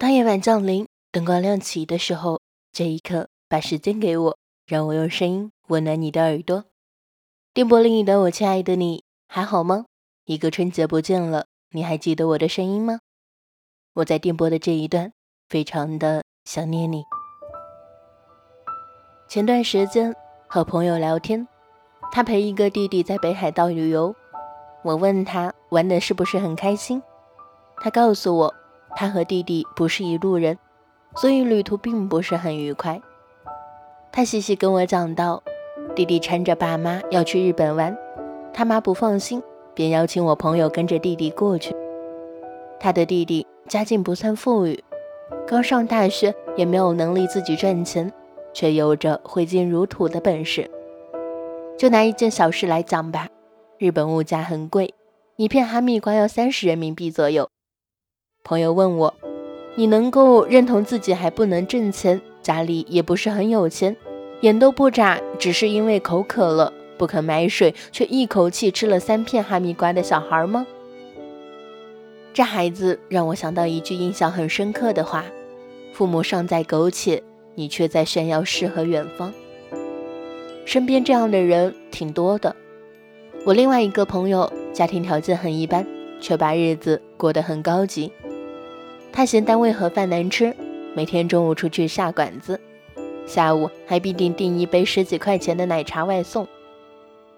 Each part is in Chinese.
当夜晚降临，灯光亮起的时候，这一刻，把时间给我，让我用声音温暖你的耳朵。电波另一端，我亲爱的你还好吗？一个春节不见了，你还记得我的声音吗？我在电波的这一段，非常的想念你。前段时间和朋友聊天，他陪一个弟弟在北海道旅游，我问他玩的是不是很开心，他告诉我。他和弟弟不是一路人，所以旅途并不是很愉快。他细细跟我讲到，弟弟缠着爸妈要去日本玩，他妈不放心，便邀请我朋友跟着弟弟过去。他的弟弟家境不算富裕，刚上大学也没有能力自己赚钱，却有着挥金如土的本事。就拿一件小事来讲吧，日本物价很贵，一片哈密瓜要三十人民币左右。朋友问我：“你能够认同自己还不能挣钱，家里也不是很有钱，眼都不眨，只是因为口渴了不肯买水，却一口气吃了三片哈密瓜的小孩吗？”这孩子让我想到一句印象很深刻的话：“父母尚在苟且，你却在炫耀诗和远方。”身边这样的人挺多的。我另外一个朋友家庭条件很一般，却把日子过得很高级。他嫌单位盒饭难吃，每天中午出去下馆子，下午还必定订一杯十几块钱的奶茶外送。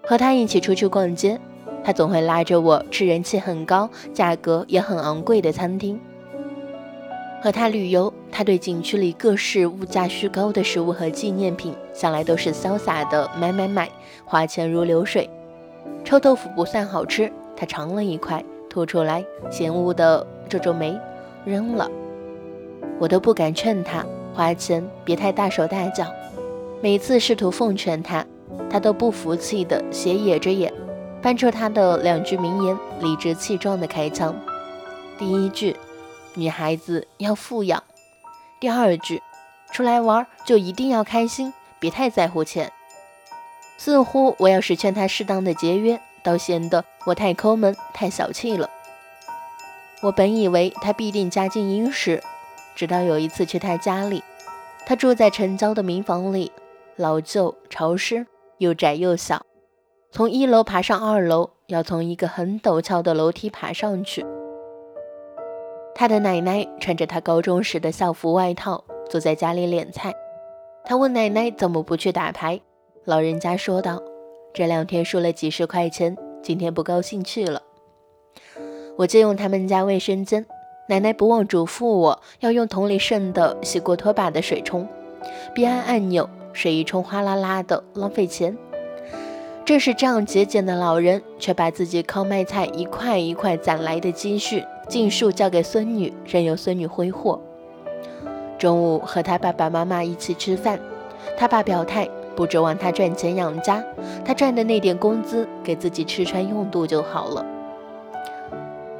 和他一起出去逛街，他总会拉着我吃人气很高、价格也很昂贵的餐厅。和他旅游，他对景区里各式物价虚高的食物和纪念品，向来都是潇洒的买买买，花钱如流水。臭豆腐不算好吃，他尝了一块，吐出来，嫌恶的皱皱眉。扔了，我都不敢劝他花钱别太大手大脚。每次试图奉劝他，他都不服气的斜野着眼，搬出他的两句名言，理直气壮的开枪。第一句，女孩子要富养；第二句，出来玩就一定要开心，别太在乎钱。似乎我要是劝他适当的节约，倒显得我太抠门、太小气了。我本以为他必定家境殷实，直到有一次去他家里，他住在城郊的民房里，老旧、潮湿，又窄又小。从一楼爬上二楼，要从一个很陡峭的楼梯爬上去。他的奶奶穿着他高中时的校服外套，坐在家里敛菜。他问奶奶怎么不去打牌，老人家说道：“这两天输了几十块钱，今天不高兴去了。”我借用他们家卫生间，奶奶不忘嘱咐我要用桶里剩的洗过拖把的水冲，别按按钮，水一冲哗啦啦的，浪费钱。正是这样节俭的老人，却把自己靠卖菜一块一块攒来的积蓄尽数交给孙女，任由孙女挥霍。中午和他爸爸妈妈一起吃饭，他爸表态不指望他赚钱养家，他赚的那点工资给自己吃穿用度就好了。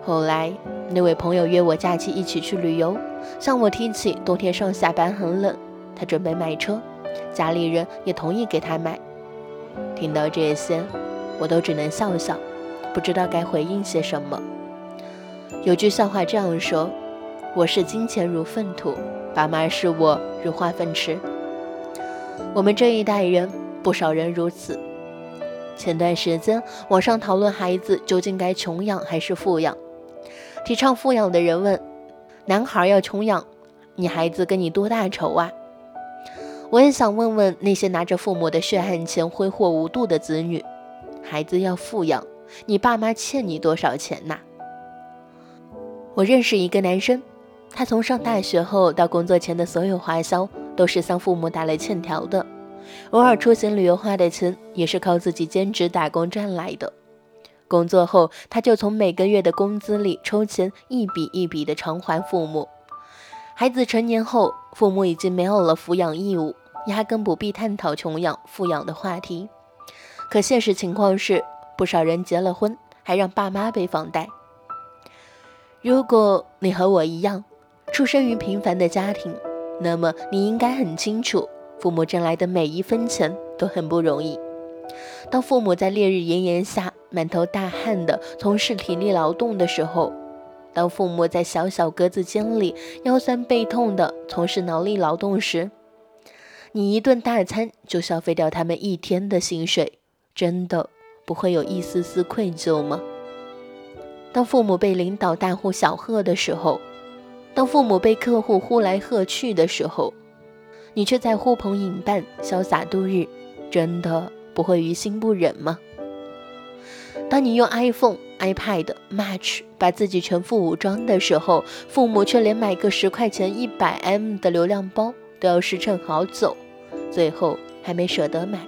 后来，那位朋友约我假期一起去旅游，向我提起冬天上下班很冷，他准备买车，家里人也同意给他买。听到这些，我都只能笑笑，不知道该回应些什么。有句笑话这样说：“我视金钱如粪土，爸妈视我如化粪池。”我们这一代人，不少人如此。前段时间，网上讨论孩子究竟该穷养还是富养。提倡富养的人问：“男孩要穷养，你孩子跟你多大仇啊？”我也想问问那些拿着父母的血汗钱挥霍无度的子女：“孩子要富养，你爸妈欠你多少钱呐？”我认识一个男生，他从上大学后到工作前的所有花销都是向父母打了欠条的，偶尔出行旅游花的钱也是靠自己兼职打工赚来的。工作后，他就从每个月的工资里抽钱，一笔一笔的偿还父母。孩子成年后，父母已经没有了抚养义务，压根不必探讨穷养富养的话题。可现实情况是，不少人结了婚，还让爸妈背房贷。如果你和我一样，出生于平凡的家庭，那么你应该很清楚，父母挣来的每一分钱都很不容易。当父母在烈日炎炎下，满头大汗的从事体力劳动的时候，当父母在小小格子间里腰酸背痛的从事脑力劳动时，你一顿大餐就消费掉他们一天的薪水，真的不会有一丝丝愧疚吗？当父母被领导大呼小喝的时候，当父母被客户呼来喝去的时候，你却在呼朋引伴、潇洒度日，真的不会于心不忍吗？当你用 iPhone、iPad、Match 把自己全副武装的时候，父母却连买个十块钱、一百 M 的流量包都要时趁好走，最后还没舍得买。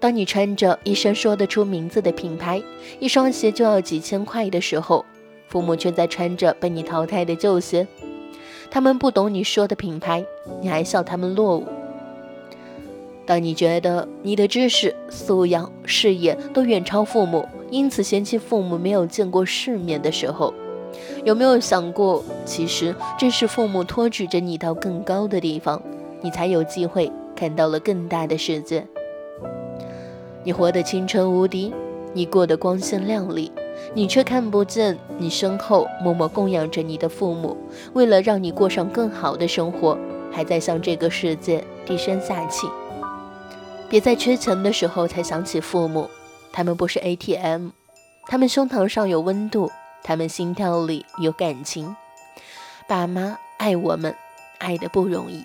当你穿着一身说得出名字的品牌，一双鞋就要几千块的时候，父母却在穿着被你淘汰的旧鞋。他们不懂你说的品牌，你还笑他们落伍。当你觉得你的知识素养、视野都远超父母，因此嫌弃父母没有见过世面的时候，有没有想过，其实正是父母托举着你到更高的地方，你才有机会看到了更大的世界。你活得青春无敌，你过得光鲜亮丽，你却看不见你身后默默供养着你的父母，为了让你过上更好的生活，还在向这个世界低声下气。别在缺钱的时候才想起父母，他们不是 ATM，他们胸膛上有温度，他们心跳里有感情。爸妈爱我们，爱的不容易。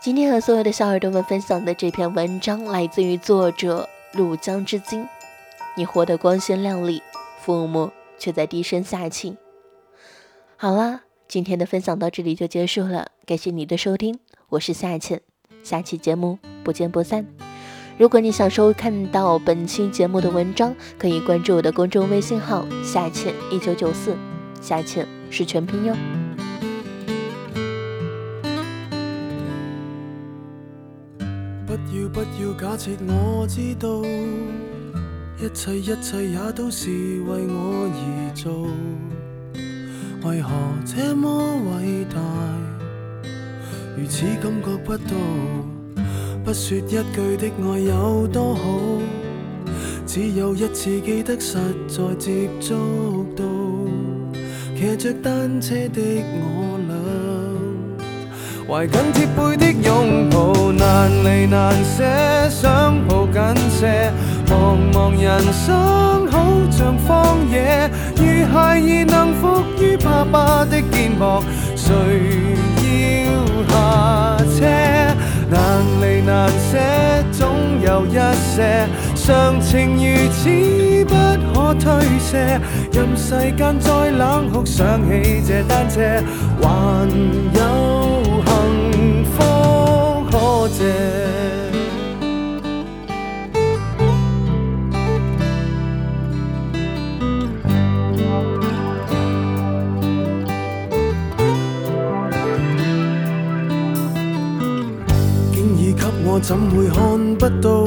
今天和所有的小耳朵们分享的这篇文章来自于作者入江之鲸。你活得光鲜亮丽，父母却在低声下气。好啦，今天的分享到这里就结束了，感谢你的收听，我是夏倩。下期节目不见不散。如果你想收看到本期节目的文章，可以关注我的公众微信号夏倩一九九四，夏倩是全拼哟。不要不要假设我知道，一切一切也都是为我而做，为何这么伟大？如此感觉不到，不说一句的爱有多好，只有一次记得实在接触到，骑着单车的我俩，怀紧贴背的拥抱，难离难舍，想抱紧些，茫茫人生好像荒野，如孩儿能伏于爸爸的肩常情如此不可推卸。任世间再冷酷，想起这单车，还有幸福可借。我怎会看不到？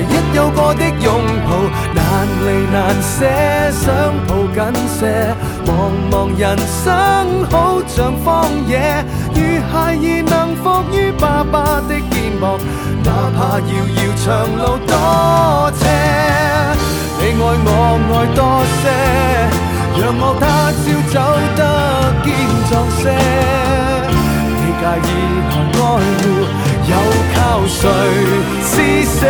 唯一有过的拥抱，难离难舍，想抱紧些。茫茫人生好像荒野，如孩儿能伏于爸爸的肩膊，哪怕遥遥长路多斜。你爱我爱多些，让我他朝走得坚壮些。你介意和爱护？靠谁施舍？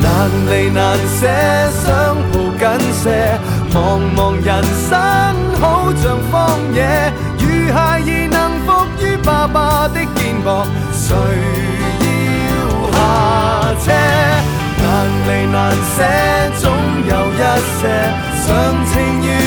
难离难舍，想抱紧些。茫茫人生好像荒野，如孩儿能伏于爸爸的肩膊，谁要下车？常情如